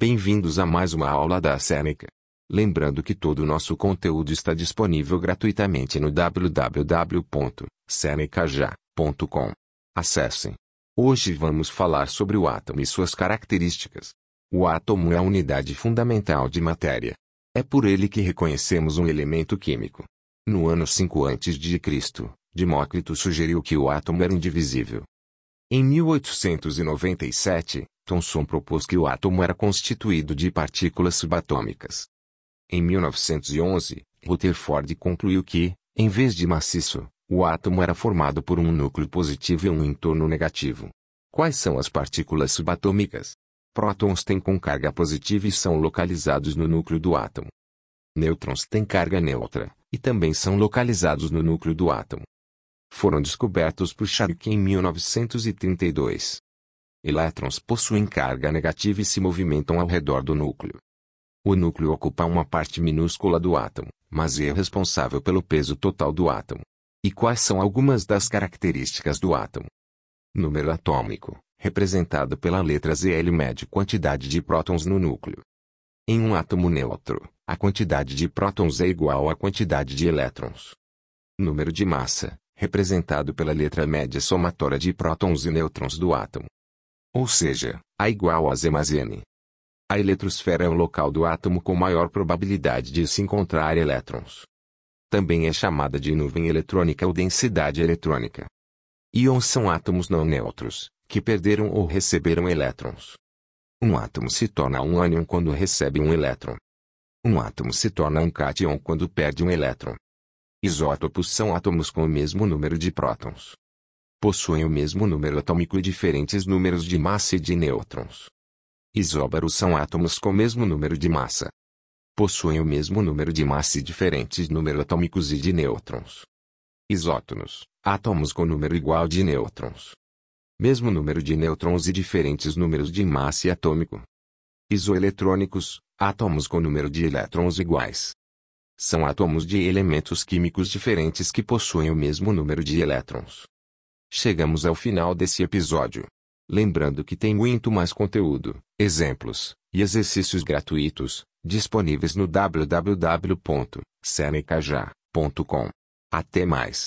Bem-vindos a mais uma aula da Seneca. Lembrando que todo o nosso conteúdo está disponível gratuitamente no www.senecaja.com. Acessem. Hoje vamos falar sobre o átomo e suas características. O átomo é a unidade fundamental de matéria. É por ele que reconhecemos um elemento químico. No ano 5 a.C., Demócrito sugeriu que o átomo era indivisível. Em 1897, Thomson propôs que o átomo era constituído de partículas subatômicas. Em 1911, Rutherford concluiu que, em vez de maciço, o átomo era formado por um núcleo positivo e um entorno negativo. Quais são as partículas subatômicas? Prótons têm com carga positiva e são localizados no núcleo do átomo. Nêutrons têm carga neutra, e também são localizados no núcleo do átomo. Foram descobertos por Sharp em 1932. Elétrons possuem carga negativa e se movimentam ao redor do núcleo. O núcleo ocupa uma parte minúscula do átomo, mas é responsável pelo peso total do átomo. E quais são algumas das características do átomo? Número atômico, representado pela letra ZL mede quantidade de prótons no núcleo. Em um átomo neutro, a quantidade de prótons é igual à quantidade de elétrons. Número de massa, representado pela letra média somatória de prótons e nêutrons do átomo. Ou seja, A igual a Z mais N. A eletrosfera é o local do átomo com maior probabilidade de se encontrar elétrons. Também é chamada de nuvem eletrônica ou densidade eletrônica. Íons são átomos não neutros, que perderam ou receberam elétrons. Um átomo se torna um ânion quando recebe um elétron. Um átomo se torna um cátion quando perde um elétron. Isótopos são átomos com o mesmo número de prótons possuem o mesmo número atômico e diferentes números de massa e de nêutrons. Isóbaros são átomos com o mesmo número de massa. Possuem o mesmo número de massa e diferentes números atômicos e de nêutrons. Isótonos, átomos com número igual de nêutrons. Mesmo número de nêutrons e diferentes números de massa e atômico. Isoeletrônicos, átomos com número de elétrons iguais. São átomos de elementos químicos diferentes que possuem o mesmo número de elétrons. Chegamos ao final desse episódio. Lembrando que tem muito mais conteúdo, exemplos e exercícios gratuitos disponíveis no www.senecaja.com. Até mais.